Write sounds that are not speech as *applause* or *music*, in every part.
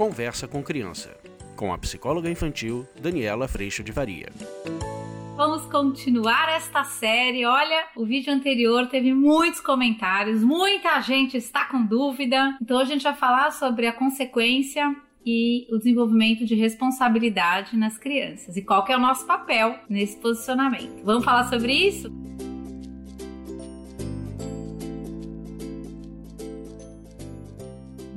Conversa com Criança, com a psicóloga infantil Daniela Freixo de Varia. Vamos continuar esta série. Olha, o vídeo anterior teve muitos comentários, muita gente está com dúvida. Então a gente vai falar sobre a consequência e o desenvolvimento de responsabilidade nas crianças e qual que é o nosso papel nesse posicionamento. Vamos falar sobre isso?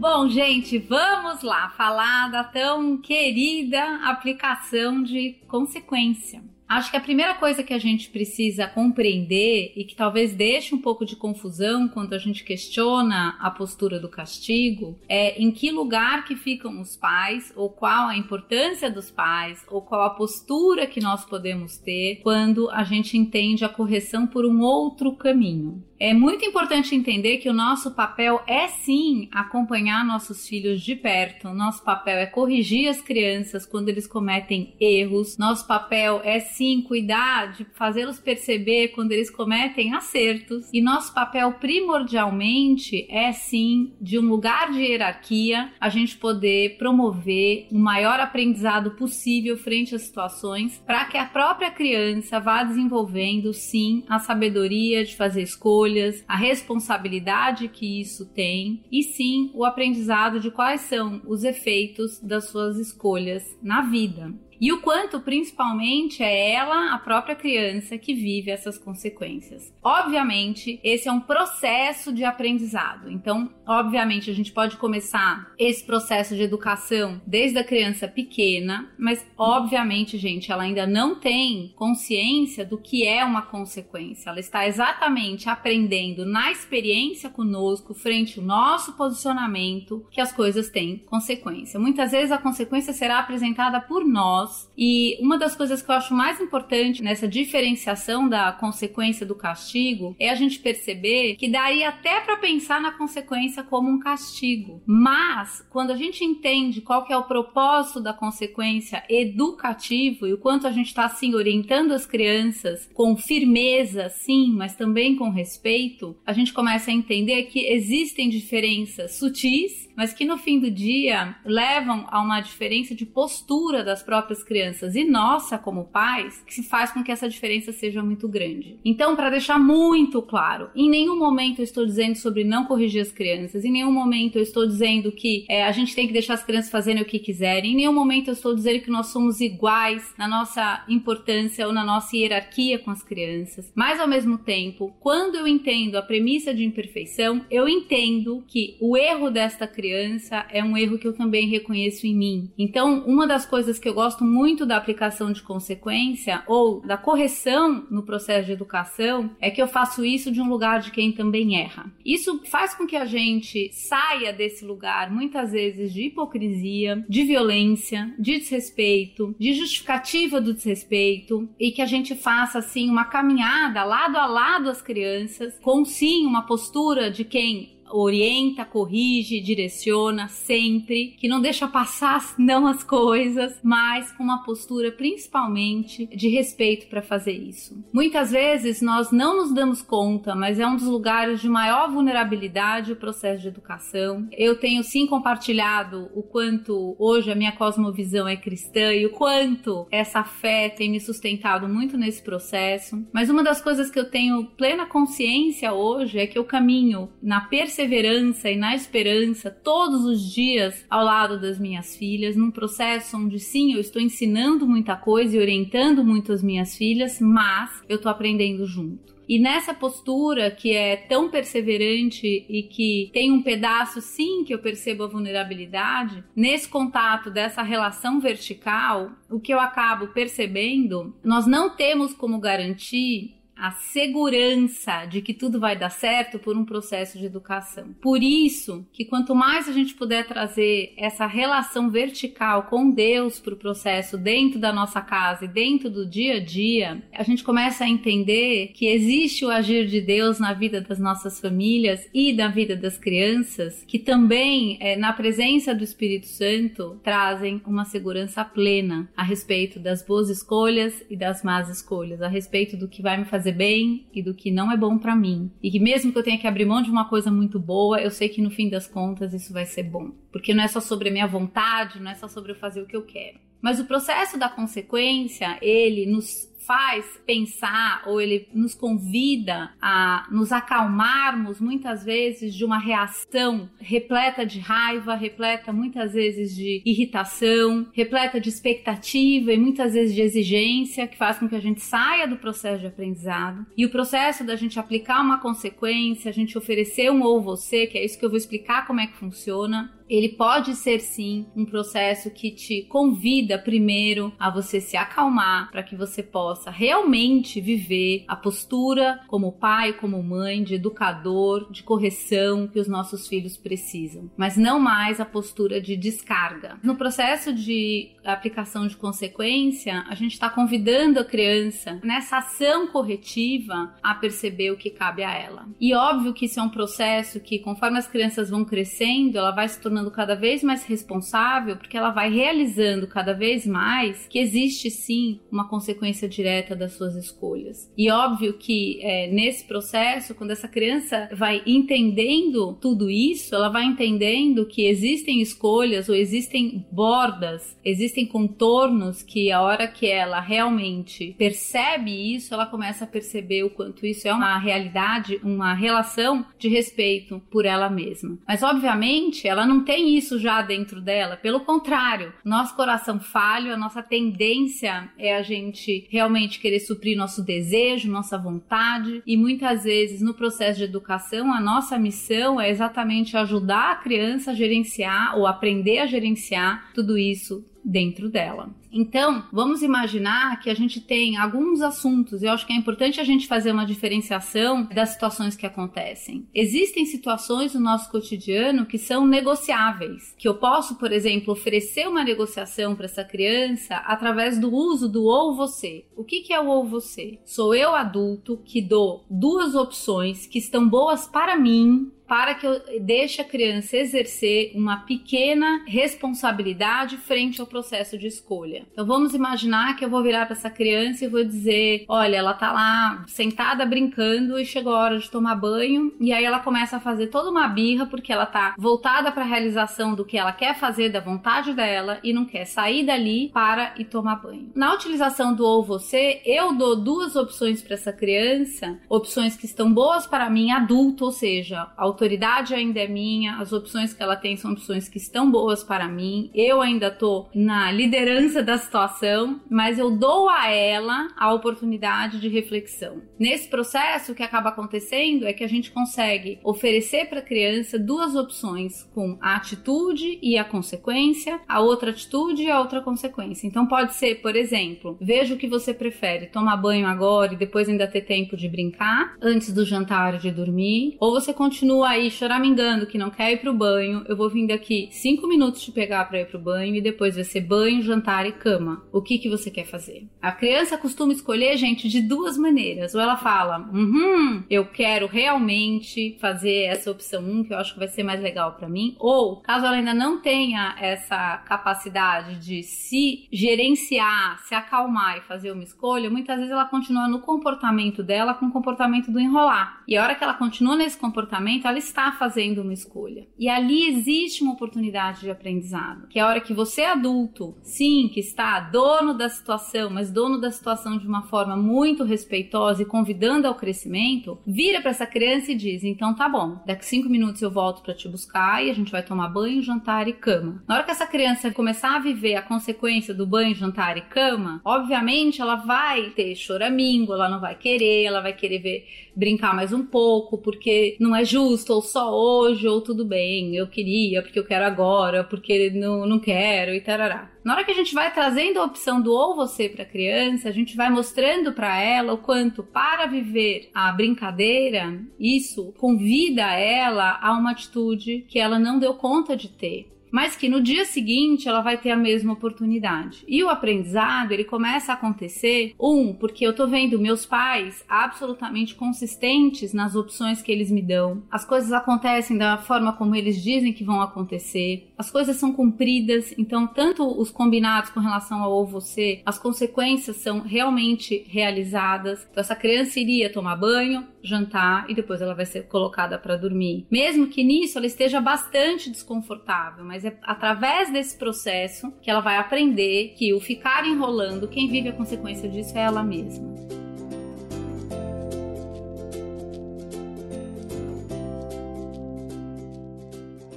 Bom, gente, vamos lá falar da tão querida aplicação de consequência. Acho que a primeira coisa que a gente precisa compreender e que talvez deixe um pouco de confusão quando a gente questiona a postura do castigo é em que lugar que ficam os pais, ou qual a importância dos pais, ou qual a postura que nós podemos ter quando a gente entende a correção por um outro caminho. É muito importante entender que o nosso papel é sim acompanhar nossos filhos de perto. Nosso papel é corrigir as crianças quando eles cometem erros. Nosso papel é sim cuidar de fazê-los perceber quando eles cometem acertos. E nosso papel primordialmente é sim de um lugar de hierarquia a gente poder promover o maior aprendizado possível frente às situações para que a própria criança vá desenvolvendo sim a sabedoria de fazer escolhas a responsabilidade que isso tem e sim o aprendizado de quais são os efeitos das suas escolhas na vida e o quanto, principalmente, é ela, a própria criança, que vive essas consequências. Obviamente, esse é um processo de aprendizado. Então, obviamente, a gente pode começar esse processo de educação desde a criança pequena, mas, obviamente, gente, ela ainda não tem consciência do que é uma consequência. Ela está exatamente aprendendo na experiência conosco, frente ao nosso posicionamento, que as coisas têm consequência. Muitas vezes a consequência será apresentada por nós nós. E uma das coisas que eu acho mais importante nessa diferenciação da consequência do castigo é a gente perceber que daria até para pensar na consequência como um castigo. Mas quando a gente entende qual que é o propósito da consequência educativo e o quanto a gente está assim orientando as crianças com firmeza, sim, mas também com respeito, a gente começa a entender que existem diferenças sutis mas que no fim do dia levam a uma diferença de postura das próprias crianças e nossa como pais, que se faz com que essa diferença seja muito grande. Então, para deixar muito claro, em nenhum momento eu estou dizendo sobre não corrigir as crianças, em nenhum momento eu estou dizendo que é, a gente tem que deixar as crianças fazerem o que quiserem, em nenhum momento eu estou dizendo que nós somos iguais na nossa importância ou na nossa hierarquia com as crianças, mas ao mesmo tempo, quando eu entendo a premissa de imperfeição, eu entendo que o erro desta criança criança é um erro que eu também reconheço em mim. Então, uma das coisas que eu gosto muito da aplicação de consequência ou da correção no processo de educação é que eu faço isso de um lugar de quem também erra. Isso faz com que a gente saia desse lugar muitas vezes de hipocrisia, de violência, de desrespeito, de justificativa do desrespeito e que a gente faça assim uma caminhada lado a lado as crianças com sim uma postura de quem orienta, corrige, direciona sempre, que não deixa passar não as coisas, mas com uma postura principalmente de respeito para fazer isso. Muitas vezes nós não nos damos conta, mas é um dos lugares de maior vulnerabilidade o processo de educação. Eu tenho sim compartilhado o quanto hoje a minha cosmovisão é cristã e o quanto essa fé tem me sustentado muito nesse processo. Mas uma das coisas que eu tenho plena consciência hoje é que eu caminho na percepção perseverança e na esperança todos os dias ao lado das minhas filhas, num processo onde sim, eu estou ensinando muita coisa e orientando muito as minhas filhas, mas eu estou aprendendo junto. E nessa postura que é tão perseverante e que tem um pedaço sim que eu percebo a vulnerabilidade, nesse contato dessa relação vertical, o que eu acabo percebendo, nós não temos como garantir a segurança de que tudo vai dar certo por um processo de educação. Por isso que quanto mais a gente puder trazer essa relação vertical com Deus para o processo dentro da nossa casa e dentro do dia a dia, a gente começa a entender que existe o agir de Deus na vida das nossas famílias e na vida das crianças, que também é, na presença do Espírito Santo trazem uma segurança plena a respeito das boas escolhas e das más escolhas, a respeito do que vai me fazer bem e do que não é bom para mim. E que mesmo que eu tenha que abrir mão de uma coisa muito boa, eu sei que no fim das contas isso vai ser bom. Porque não é só sobre a minha vontade, não é só sobre eu fazer o que eu quero. Mas o processo da consequência, ele nos faz pensar ou ele nos convida a nos acalmarmos muitas vezes de uma reação repleta de raiva, repleta muitas vezes de irritação, repleta de expectativa e muitas vezes de exigência, que faz com que a gente saia do processo de aprendizado. E o processo da gente aplicar uma consequência, a gente oferecer um ou você, que é isso que eu vou explicar como é que funciona, ele pode ser sim um processo que te convida primeiro a você se acalmar para que você possa realmente viver a postura como pai, como mãe, de educador, de correção que os nossos filhos precisam, mas não mais a postura de descarga. No processo de aplicação de consequência, a gente está convidando a criança nessa ação corretiva a perceber o que cabe a ela. E óbvio que isso é um processo que, conforme as crianças vão crescendo, ela vai se tornando tornando cada vez mais responsável, porque ela vai realizando cada vez mais que existe sim uma consequência direta das suas escolhas. E óbvio que é, nesse processo, quando essa criança vai entendendo tudo isso, ela vai entendendo que existem escolhas ou existem bordas, existem contornos que a hora que ela realmente percebe isso, ela começa a perceber o quanto isso é uma realidade, uma relação de respeito por ela mesma. Mas obviamente ela não tem isso já dentro dela. Pelo contrário, nosso coração falho, a nossa tendência é a gente realmente querer suprir nosso desejo, nossa vontade. E muitas vezes no processo de educação, a nossa missão é exatamente ajudar a criança a gerenciar ou aprender a gerenciar tudo isso dentro dela. Então, vamos imaginar que a gente tem alguns assuntos, e eu acho que é importante a gente fazer uma diferenciação das situações que acontecem. Existem situações no nosso cotidiano que são negociáveis, que eu posso, por exemplo, oferecer uma negociação para essa criança através do uso do ou você. O que, que é o ou você? Sou eu adulto que dou duas opções que estão boas para mim para que eu deixe a criança exercer uma pequena responsabilidade frente ao processo de escolha. Então vamos imaginar que eu vou virar para essa criança e vou dizer: olha, ela tá lá sentada brincando e chegou a hora de tomar banho, e aí ela começa a fazer toda uma birra porque ela tá voltada para a realização do que ela quer fazer, da vontade dela e não quer sair dali para ir tomar banho. Na utilização do ou você, eu dou duas opções para essa criança, opções que estão boas para mim adulto, ou seja, autor autoridade ainda é minha, as opções que ela tem são opções que estão boas para mim. Eu ainda tô na liderança da situação, mas eu dou a ela a oportunidade de reflexão. Nesse processo, o que acaba acontecendo é que a gente consegue oferecer para a criança duas opções com a atitude e a consequência, a outra atitude e a outra consequência. Então pode ser, por exemplo, veja o que você prefere, tomar banho agora e depois ainda ter tempo de brincar antes do jantar e de dormir, ou você continua aí choramingando que não quer ir pro banho, eu vou vir daqui cinco minutos te pegar para ir pro banho e depois vai ser banho, jantar e cama. O que que você quer fazer? A criança costuma escolher, gente, de duas maneiras. Ou ela fala, uhum, eu quero realmente fazer essa opção 1, um, que eu acho que vai ser mais legal para mim. Ou, caso ela ainda não tenha essa capacidade de se gerenciar, se acalmar e fazer uma escolha, muitas vezes ela continua no comportamento dela com o comportamento do enrolar. E a hora que ela continua nesse comportamento, ela está fazendo uma escolha. E ali existe uma oportunidade de aprendizado, que é a hora que você adulto, sim, que está dono da situação, mas dono da situação de uma forma muito respeitosa e convidando ao crescimento, vira para essa criança e diz: então tá bom, daqui cinco minutos eu volto para te buscar e a gente vai tomar banho, jantar e cama. Na hora que essa criança começar a viver a consequência do banho, jantar e cama, obviamente ela vai ter choramingo, ela não vai querer, ela vai querer ver brincar mais um pouco, porque não é justo, ou só hoje, ou tudo bem, eu queria, porque eu quero agora, porque não, não quero, e tarará. Na hora que a gente vai trazendo a opção do ou você para a criança, a gente vai mostrando para ela o quanto para viver a brincadeira, isso convida ela a uma atitude que ela não deu conta de ter. Mas que no dia seguinte ela vai ter a mesma oportunidade. E o aprendizado, ele começa a acontecer, um, porque eu tô vendo meus pais absolutamente consistentes nas opções que eles me dão. As coisas acontecem da forma como eles dizem que vão acontecer. As coisas são cumpridas, então tanto os combinados com relação ao ou você, as consequências são realmente realizadas. Então essa criança iria tomar banho, jantar e depois ela vai ser colocada para dormir. Mesmo que nisso ela esteja bastante desconfortável, mas é através desse processo que ela vai aprender que o ficar enrolando, quem vive a consequência disso é ela mesma.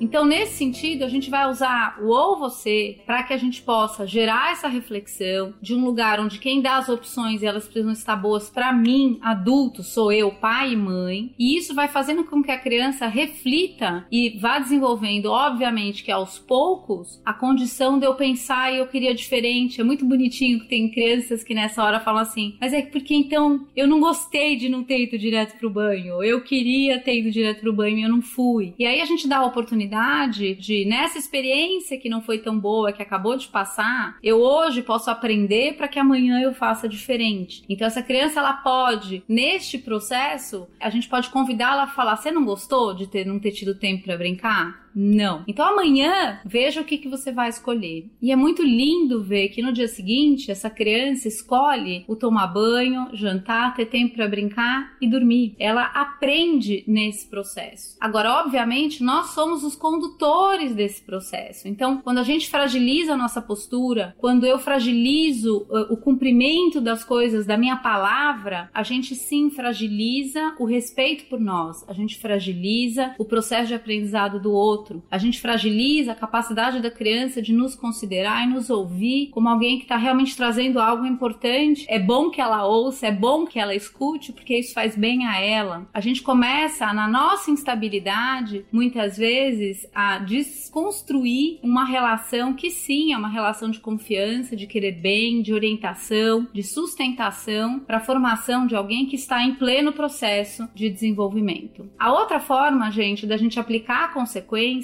Então, nesse sentido, a gente vai usar o ou você para que a gente possa gerar essa reflexão de um lugar onde quem dá as opções e elas precisam estar boas para mim, adulto, sou eu, pai e mãe. E isso vai fazendo com que a criança reflita e vá desenvolvendo, obviamente, que aos poucos, a condição de eu pensar e eu queria diferente. É muito bonitinho que tem crianças que nessa hora falam assim: mas é porque então eu não gostei de não ter ido direto pro banho, eu queria ter ido direto pro banho e eu não fui. E aí a gente dá a oportunidade oportunidade de, nessa experiência que não foi tão boa, que acabou de passar, eu hoje posso aprender para que amanhã eu faça diferente. Então, essa criança, ela pode, neste processo, a gente pode convidá-la a falar: Você não gostou de ter, não ter tido tempo para brincar? Não. Então amanhã veja o que, que você vai escolher. E é muito lindo ver que no dia seguinte essa criança escolhe o tomar banho, jantar, ter tempo para brincar e dormir. Ela aprende nesse processo. Agora, obviamente, nós somos os condutores desse processo. Então, quando a gente fragiliza a nossa postura, quando eu fragilizo uh, o cumprimento das coisas da minha palavra, a gente sim fragiliza o respeito por nós, a gente fragiliza o processo de aprendizado do outro outro. A gente fragiliza a capacidade da criança de nos considerar e nos ouvir como alguém que está realmente trazendo algo importante. É bom que ela ouça, é bom que ela escute, porque isso faz bem a ela. A gente começa, na nossa instabilidade, muitas vezes, a desconstruir uma relação que sim é uma relação de confiança, de querer bem, de orientação, de sustentação para a formação de alguém que está em pleno processo de desenvolvimento. A outra forma, gente, da gente aplicar a consequência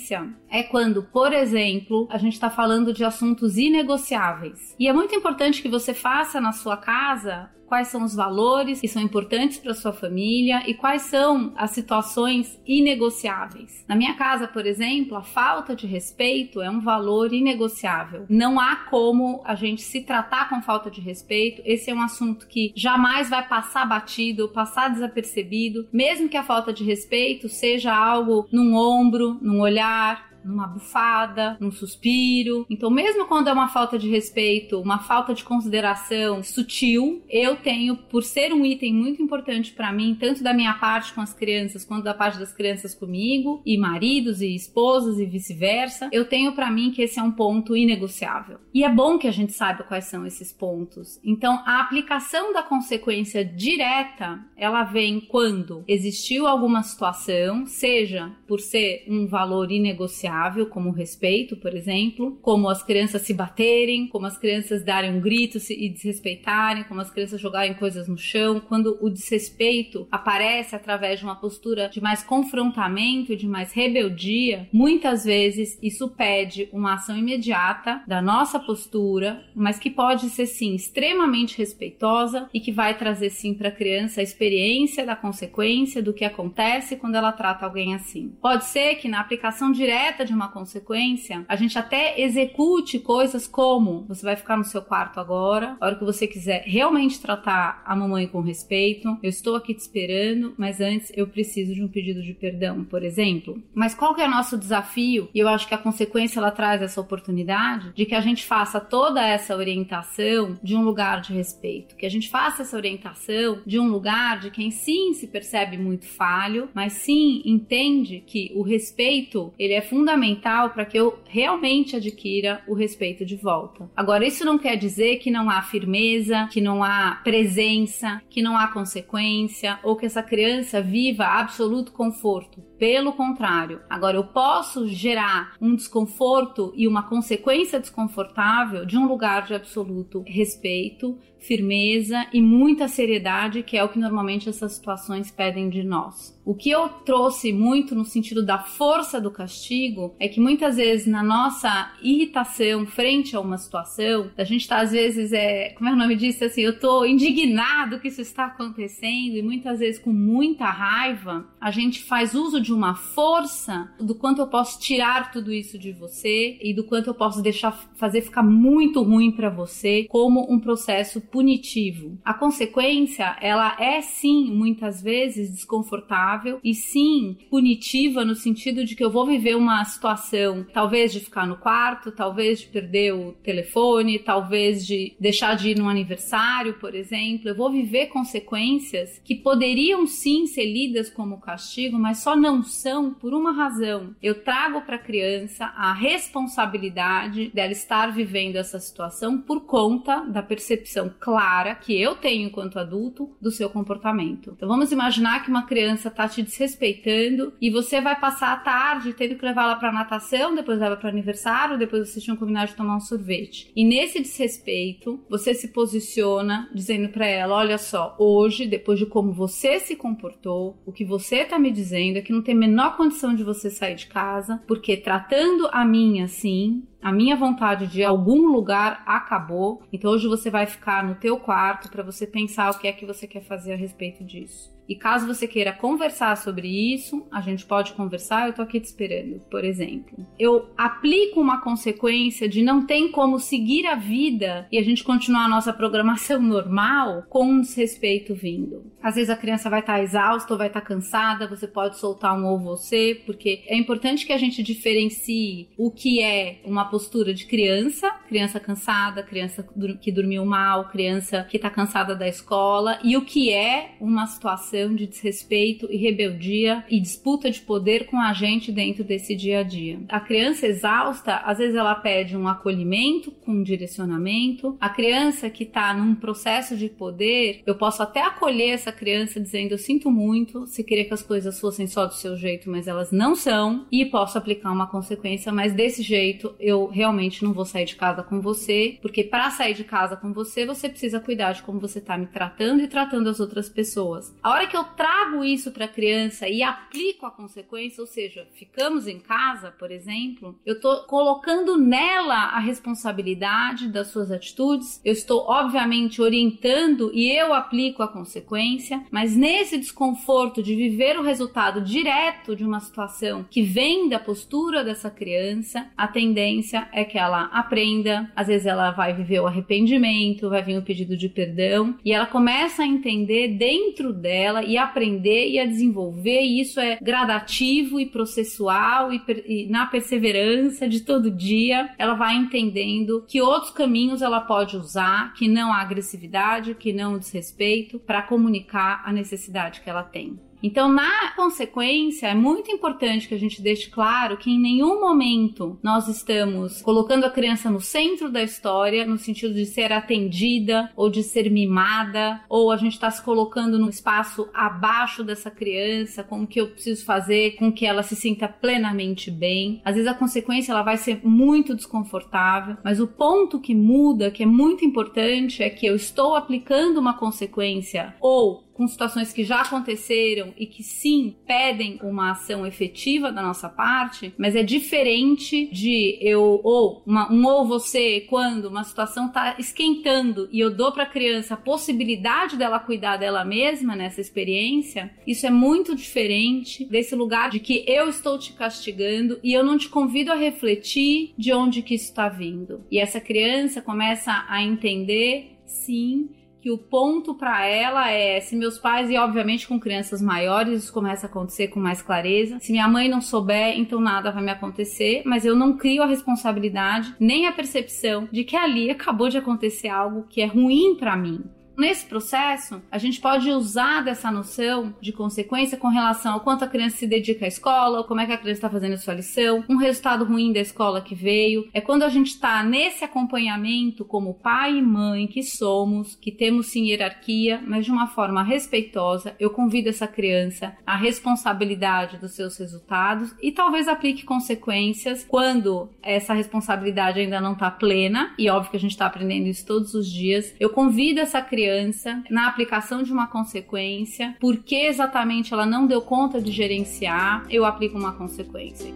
é quando, por exemplo, a gente está falando de assuntos inegociáveis. E é muito importante que você faça na sua casa quais são os valores que são importantes para sua família e quais são as situações inegociáveis. Na minha casa, por exemplo, a falta de respeito é um valor inegociável. Não há como a gente se tratar com falta de respeito. Esse é um assunto que jamais vai passar batido, passar desapercebido, mesmo que a falta de respeito seja algo num ombro, num olhar, numa bufada, num suspiro. Então, mesmo quando é uma falta de respeito, uma falta de consideração sutil, eu tenho, por ser um item muito importante para mim, tanto da minha parte com as crianças, quanto da parte das crianças comigo, e maridos e esposas e vice-versa, eu tenho para mim que esse é um ponto inegociável. E é bom que a gente saiba quais são esses pontos. Então, a aplicação da consequência direta, ela vem quando existiu alguma situação, seja por ser um valor inegociável, como o respeito, por exemplo, como as crianças se baterem, como as crianças darem um grito e desrespeitarem, como as crianças jogarem coisas no chão, quando o desrespeito aparece através de uma postura de mais confrontamento, de mais rebeldia, muitas vezes isso pede uma ação imediata da nossa postura, mas que pode ser sim extremamente respeitosa e que vai trazer sim para a criança a experiência da consequência do que acontece quando ela trata alguém assim. Pode ser que na aplicação direta de uma consequência, a gente até execute coisas como você vai ficar no seu quarto agora, a hora que você quiser realmente tratar a mamãe com respeito, eu estou aqui te esperando, mas antes eu preciso de um pedido de perdão, por exemplo. Mas qual que é o nosso desafio? E eu acho que a consequência ela traz essa oportunidade de que a gente faça toda essa orientação de um lugar de respeito, que a gente faça essa orientação de um lugar de quem sim se percebe muito falho, mas sim entende que o respeito ele é fundamental fundamental para que eu realmente adquira o respeito de volta. Agora, isso não quer dizer que não há firmeza, que não há presença, que não há consequência ou que essa criança viva absoluto conforto. Pelo contrário, agora eu posso gerar um desconforto e uma consequência desconfortável de um lugar de absoluto respeito, firmeza e muita seriedade, que é o que normalmente essas situações pedem de nós. O que eu trouxe muito no sentido da força do castigo é que muitas vezes na nossa irritação frente a uma situação, a gente tá às vezes é, como é o nome disso assim, eu tô indignado que isso está acontecendo e muitas vezes com muita raiva, a gente faz uso de uma força do quanto eu posso tirar tudo isso de você e do quanto eu posso deixar fazer ficar muito ruim para você como um processo punitivo. A consequência, ela é sim muitas vezes desconfortável e sim punitiva no sentido de que eu vou viver uma situação, talvez de ficar no quarto, talvez de perder o telefone, talvez de deixar de ir num aniversário, por exemplo. Eu vou viver consequências que poderiam sim ser lidas como castigo, mas só não são por uma razão. Eu trago para a criança a responsabilidade dela estar vivendo essa situação por conta da percepção clara que eu tenho enquanto adulto do seu comportamento. Então vamos imaginar que uma criança está te desrespeitando e você vai passar a tarde tendo que levar ela para natação, depois leva para aniversário, depois vocês tinham combinado de tomar um sorvete. E nesse desrespeito, você se posiciona dizendo para ela: "Olha só, hoje, depois de como você se comportou, o que você está me dizendo é que não tem a menor condição de você sair de casa, porque tratando a minha assim, a minha vontade de algum lugar acabou. Então hoje você vai ficar no teu quarto para você pensar o que é que você quer fazer a respeito disso. E caso você queira conversar sobre isso, a gente pode conversar, eu tô aqui te esperando, por exemplo. Eu aplico uma consequência de não tem como seguir a vida e a gente continuar a nossa programação *laughs* normal com um desrespeito vindo. Às vezes a criança vai estar tá exausta ou vai estar tá cansada, você pode soltar um ou você, porque é importante que a gente diferencie o que é uma postura de criança, criança cansada, criança que dormiu mal, criança que está cansada da escola, e o que é uma situação de desrespeito e rebeldia e disputa de poder com a gente dentro desse dia a dia. A criança exausta, às vezes ela pede um acolhimento com um direcionamento. A criança que está num processo de poder, eu posso até acolher essa criança dizendo eu sinto muito, se queria que as coisas fossem só do seu jeito, mas elas não são, e posso aplicar uma consequência, mas desse jeito eu realmente não vou sair de casa com você, porque para sair de casa com você, você precisa cuidar de como você tá me tratando e tratando as outras pessoas. A hora que eu trago isso para a criança e aplico a consequência, ou seja, ficamos em casa, por exemplo, eu tô colocando nela a responsabilidade das suas atitudes. Eu estou obviamente orientando e eu aplico a consequência, mas nesse desconforto de viver o resultado direto de uma situação que vem da postura dessa criança, a tendência é que ela aprenda, às vezes ela vai viver o arrependimento, vai vir o pedido de perdão. E ela começa a entender dentro dela e aprender e a desenvolver, e isso é gradativo e processual e, e na perseverança de todo dia, ela vai entendendo que outros caminhos ela pode usar, que não há agressividade, que não desrespeito, para comunicar a necessidade que ela tem. Então, na consequência, é muito importante que a gente deixe claro que em nenhum momento nós estamos colocando a criança no centro da história, no sentido de ser atendida ou de ser mimada, ou a gente está se colocando num espaço abaixo dessa criança, como que eu preciso fazer com que ela se sinta plenamente bem. Às vezes a consequência ela vai ser muito desconfortável, mas o ponto que muda, que é muito importante, é que eu estou aplicando uma consequência ou com situações que já aconteceram e que sim pedem uma ação efetiva da nossa parte, mas é diferente de eu ou uma, um ou você quando uma situação tá esquentando e eu dou para a criança a possibilidade dela cuidar dela mesma nessa experiência. Isso é muito diferente desse lugar de que eu estou te castigando e eu não te convido a refletir de onde que isso está vindo. E essa criança começa a entender sim que o ponto para ela é se meus pais e obviamente com crianças maiores isso começa a acontecer com mais clareza. Se minha mãe não souber, então nada vai me acontecer, mas eu não crio a responsabilidade nem a percepção de que ali acabou de acontecer algo que é ruim para mim. Nesse processo, a gente pode usar dessa noção de consequência com relação ao quanto a criança se dedica à escola, como é que a criança está fazendo a sua lição, um resultado ruim da escola que veio. É quando a gente está nesse acompanhamento como pai e mãe que somos, que temos sim hierarquia, mas de uma forma respeitosa, eu convido essa criança à responsabilidade dos seus resultados e talvez aplique consequências quando essa responsabilidade ainda não está plena, e óbvio que a gente está aprendendo isso todos os dias. Eu convido essa criança criança na aplicação de uma consequência, porque exatamente ela não deu conta de gerenciar, eu aplico uma consequência.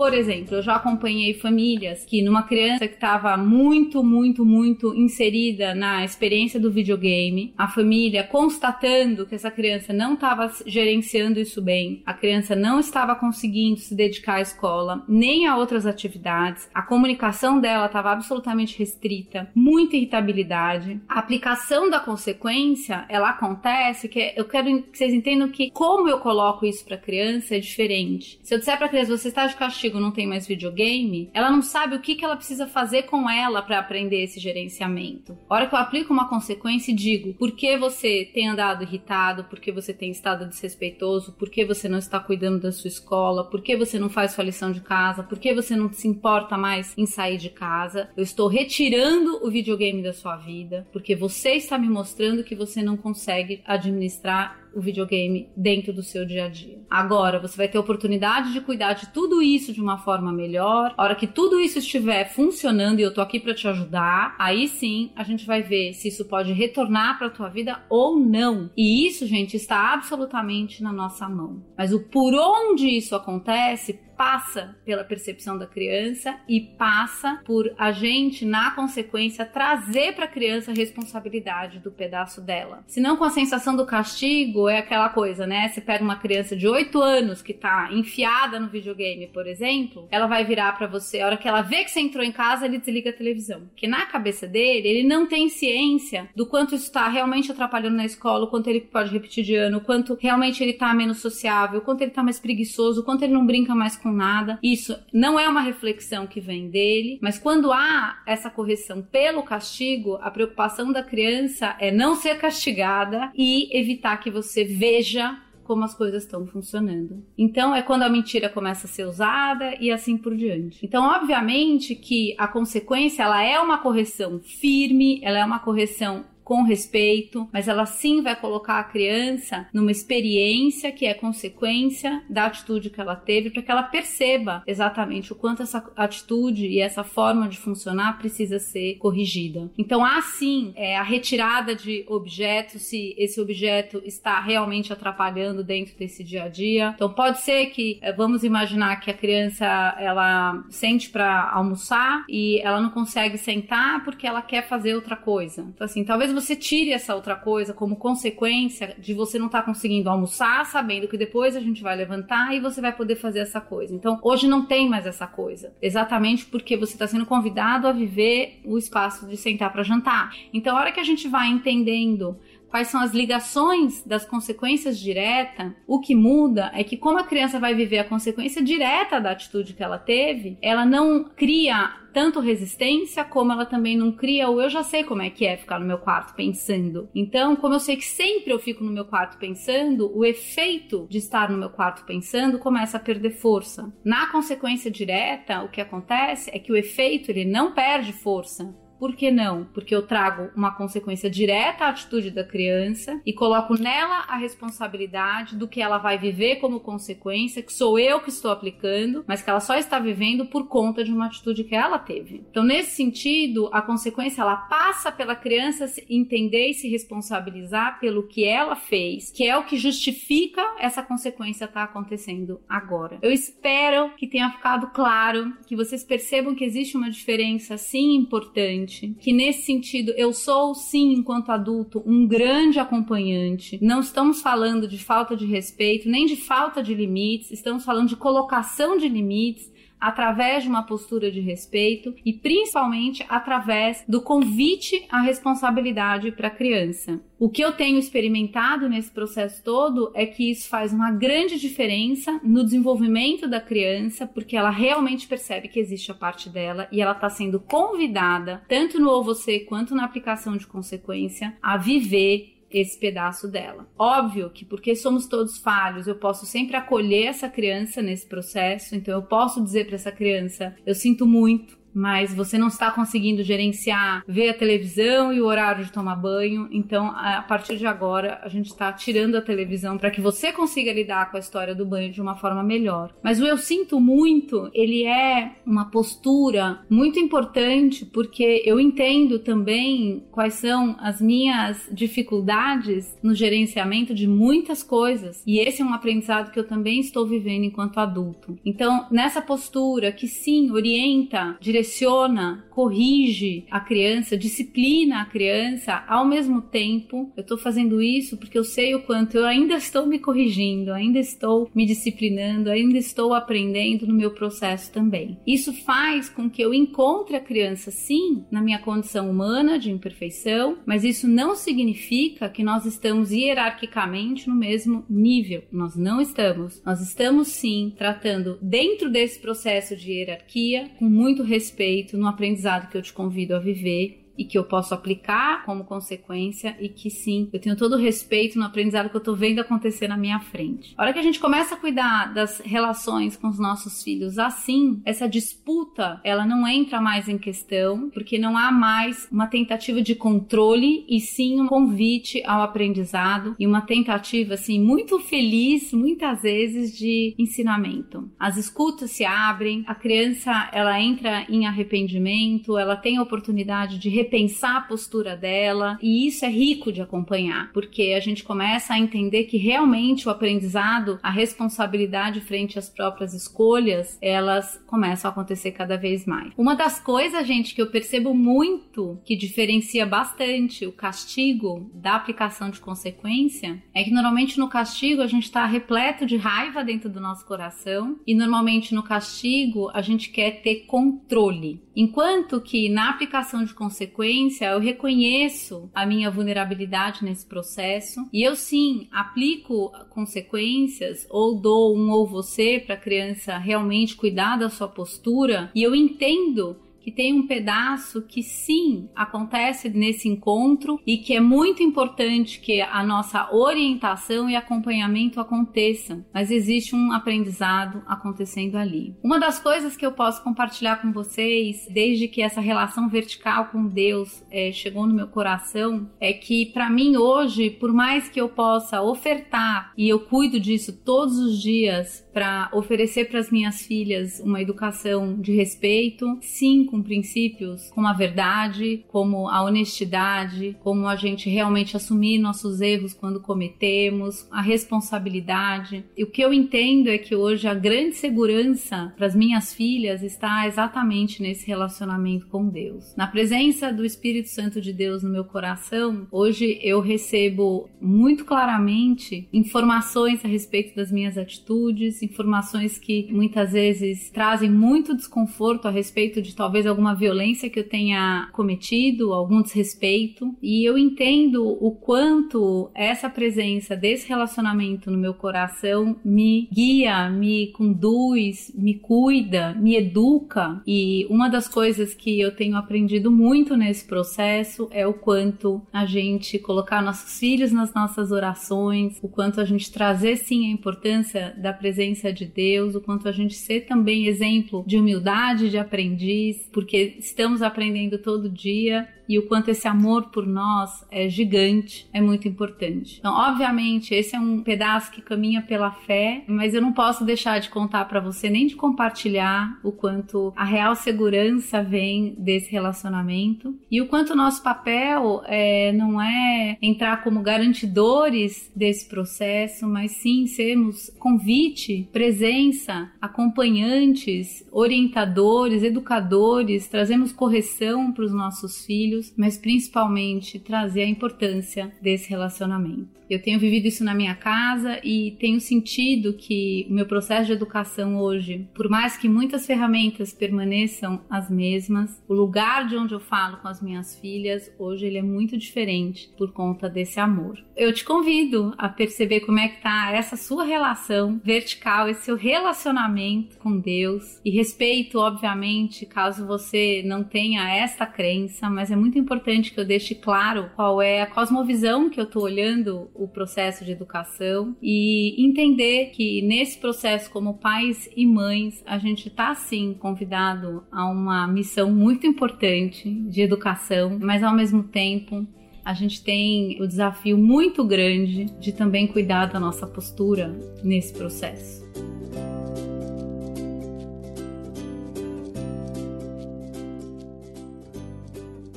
Por exemplo, eu já acompanhei famílias que numa criança que estava muito, muito, muito inserida na experiência do videogame, a família constatando que essa criança não estava gerenciando isso bem, a criança não estava conseguindo se dedicar à escola, nem a outras atividades, a comunicação dela estava absolutamente restrita, muita irritabilidade. A aplicação da consequência, ela acontece que eu quero que vocês entendam que como eu coloco isso para a criança é diferente. Se eu disser para a criança, você está de castigo não tem mais videogame, ela não sabe o que, que ela precisa fazer com ela para aprender esse gerenciamento. A hora que eu aplico uma consequência e digo por que você tem andado irritado, por que você tem estado desrespeitoso, por que você não está cuidando da sua escola, por que você não faz sua lição de casa, por que você não se importa mais em sair de casa, eu estou retirando o videogame da sua vida, porque você está me mostrando que você não consegue administrar o videogame dentro do seu dia a dia. Agora você vai ter oportunidade de cuidar de tudo isso de uma forma melhor. A hora que tudo isso estiver funcionando e eu tô aqui para te ajudar, aí sim a gente vai ver se isso pode retornar para tua vida ou não. E isso, gente, está absolutamente na nossa mão. Mas o por onde isso acontece passa pela percepção da criança e passa por a gente, na consequência, trazer para a criança a responsabilidade do pedaço dela. Senão, com a sensação do castigo, é aquela coisa, né? Você pega uma criança de 8 anos que tá enfiada no videogame, por exemplo, ela vai virar para você, a hora que ela vê que você entrou em casa, ele desliga a televisão. Porque na cabeça dele, ele não tem ciência do quanto isso está realmente atrapalhando na escola, o quanto ele pode repetir de ano, o quanto realmente ele tá menos sociável, o quanto ele tá mais preguiçoso, o quanto ele não brinca mais com com nada. Isso não é uma reflexão que vem dele, mas quando há essa correção pelo castigo, a preocupação da criança é não ser castigada e evitar que você veja como as coisas estão funcionando. Então é quando a mentira começa a ser usada e assim por diante. Então, obviamente que a consequência ela é uma correção firme, ela é uma correção com respeito, mas ela sim vai colocar a criança numa experiência que é consequência da atitude que ela teve, para que ela perceba exatamente o quanto essa atitude e essa forma de funcionar precisa ser corrigida. Então, há sim é, a retirada de objetos, se esse objeto está realmente atrapalhando dentro desse dia a dia. Então, pode ser que, é, vamos imaginar que a criança ela sente para almoçar e ela não consegue sentar porque ela quer fazer outra coisa. Então, assim, talvez você tire essa outra coisa como consequência de você não estar tá conseguindo almoçar, sabendo que depois a gente vai levantar e você vai poder fazer essa coisa. Então, hoje não tem mais essa coisa, exatamente porque você está sendo convidado a viver o espaço de sentar para jantar. Então, a hora que a gente vai entendendo quais são as ligações das consequências diretas, o que muda é que como a criança vai viver a consequência direta da atitude que ela teve, ela não cria tanto resistência, como ela também não cria o eu já sei como é que é ficar no meu quarto pensando. Então, como eu sei que sempre eu fico no meu quarto pensando, o efeito de estar no meu quarto pensando começa a perder força. Na consequência direta, o que acontece é que o efeito ele não perde força, por que não? Porque eu trago uma consequência direta à atitude da criança e coloco nela a responsabilidade do que ela vai viver como consequência, que sou eu que estou aplicando, mas que ela só está vivendo por conta de uma atitude que ela teve. Então, nesse sentido, a consequência ela passa pela criança entender e se responsabilizar pelo que ela fez, que é o que justifica essa consequência estar tá acontecendo agora. Eu espero que tenha ficado claro, que vocês percebam que existe uma diferença sim importante que nesse sentido eu sou sim, enquanto adulto, um grande acompanhante. Não estamos falando de falta de respeito, nem de falta de limites, estamos falando de colocação de limites através de uma postura de respeito e principalmente através do convite à responsabilidade para a criança. O que eu tenho experimentado nesse processo todo é que isso faz uma grande diferença no desenvolvimento da criança, porque ela realmente percebe que existe a parte dela e ela está sendo convidada, tanto no ou você quanto na aplicação de consequência, a viver esse pedaço dela. Óbvio que porque somos todos falhos, eu posso sempre acolher essa criança nesse processo, então eu posso dizer para essa criança: eu sinto muito, mas você não está conseguindo gerenciar, ver a televisão e o horário de tomar banho. Então, a partir de agora, a gente está tirando a televisão para que você consiga lidar com a história do banho de uma forma melhor. Mas o eu sinto muito, ele é uma postura muito importante porque eu entendo também quais são as minhas dificuldades no gerenciamento de muitas coisas. E esse é um aprendizado que eu também estou vivendo enquanto adulto. Então, nessa postura que sim orienta, direciona, corrige a criança, disciplina a criança, ao mesmo tempo, eu estou fazendo isso porque eu sei o quanto eu ainda estou me corrigindo, ainda estou me disciplinando, ainda estou aprendendo no meu processo também. Isso faz com que eu encontre a criança sim na minha condição humana de imperfeição, mas isso não significa que nós estamos hierarquicamente no mesmo nível. Nós não estamos. Nós estamos sim tratando dentro desse processo de hierarquia com muito respeito no aprendizado que eu te convido a viver e que eu posso aplicar como consequência e que sim, eu tenho todo o respeito no aprendizado que eu tô vendo acontecer na minha frente. A hora que a gente começa a cuidar das relações com os nossos filhos assim, essa disputa, ela não entra mais em questão, porque não há mais uma tentativa de controle e sim um convite ao aprendizado e uma tentativa assim muito feliz, muitas vezes de ensinamento. As escutas se abrem, a criança ela entra em arrependimento, ela tem a oportunidade de repensar a postura dela, e isso é rico de acompanhar, porque a gente começa a entender que realmente o aprendizado, a responsabilidade frente às próprias escolhas, elas começam a acontecer cada vez mais. Uma das coisas, gente, que eu percebo muito que diferencia bastante o castigo da aplicação de consequência é que normalmente no castigo a gente está repleto de raiva dentro do nosso coração e normalmente no castigo a gente quer ter controle. Enquanto que na aplicação de consequência eu reconheço a minha vulnerabilidade nesse processo. E eu sim aplico consequências ou dou um ou você para a criança realmente cuidar da sua postura. E eu entendo que tem um pedaço que sim acontece nesse encontro e que é muito importante que a nossa orientação e acompanhamento aconteça, mas existe um aprendizado acontecendo ali. Uma das coisas que eu posso compartilhar com vocês, desde que essa relação vertical com Deus é, chegou no meu coração, é que para mim hoje, por mais que eu possa ofertar e eu cuido disso todos os dias para oferecer para as minhas filhas uma educação de respeito, sim, com princípios como a verdade, como a honestidade, como a gente realmente assumir nossos erros quando cometemos, a responsabilidade. E o que eu entendo é que hoje a grande segurança para as minhas filhas está exatamente nesse relacionamento com Deus. Na presença do Espírito Santo de Deus no meu coração, hoje eu recebo muito claramente informações a respeito das minhas atitudes, informações que muitas vezes trazem muito desconforto a respeito de talvez alguma violência que eu tenha cometido, algum desrespeito. E eu entendo o quanto essa presença desse relacionamento no meu coração me guia, me conduz, me cuida, me educa. E uma das coisas que eu tenho aprendido muito nesse processo é o quanto a gente colocar nossos filhos nas nossas orações, o quanto a gente trazer sim a importância da presença de Deus, o quanto a gente ser também exemplo de humildade, de aprendiz, porque estamos aprendendo todo dia e o quanto esse amor por nós é gigante, é muito importante. Então, obviamente, esse é um pedaço que caminha pela fé, mas eu não posso deixar de contar para você nem de compartilhar o quanto a real segurança vem desse relacionamento e o quanto o nosso papel é, não é entrar como garantidores desse processo, mas sim sermos convite, presença, acompanhantes, orientadores, educadores, trazemos correção para os nossos filhos filhos, mas principalmente trazer a importância desse relacionamento. Eu tenho vivido isso na minha casa e tenho sentido que o meu processo de educação hoje, por mais que muitas ferramentas permaneçam as mesmas, o lugar de onde eu falo com as minhas filhas, hoje ele é muito diferente por conta desse amor. Eu te convido a perceber como é que tá essa sua relação vertical, esse seu relacionamento com Deus e respeito, obviamente, caso você não tenha esta crença, mas é muito muito importante que eu deixe claro qual é a cosmovisão que eu estou olhando o processo de educação e entender que nesse processo, como pais e mães, a gente está sim convidado a uma missão muito importante de educação, mas ao mesmo tempo a gente tem o desafio muito grande de também cuidar da nossa postura nesse processo.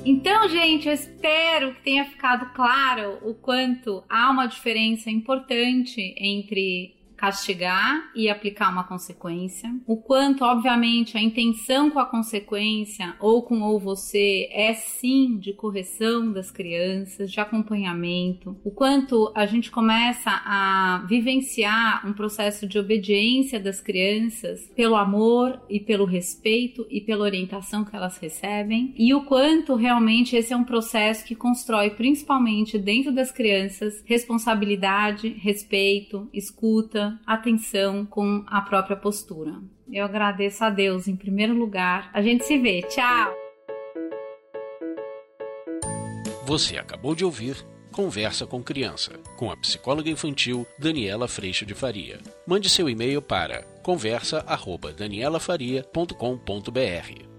Então, gente, eu espero que tenha ficado claro o quanto há uma diferença importante entre castigar e aplicar uma consequência. O quanto, obviamente, a intenção com a consequência ou com ou você é sim de correção das crianças, de acompanhamento. O quanto a gente começa a vivenciar um processo de obediência das crianças pelo amor e pelo respeito e pela orientação que elas recebem. E o quanto realmente esse é um processo que constrói principalmente dentro das crianças responsabilidade, respeito, escuta, atenção com a própria postura. Eu agradeço a Deus em primeiro lugar. A gente se vê. Tchau! Você acabou de ouvir Conversa com Criança, com a psicóloga infantil Daniela Freixo de Faria. Mande seu e-mail para conversa@danielafaria.com.br.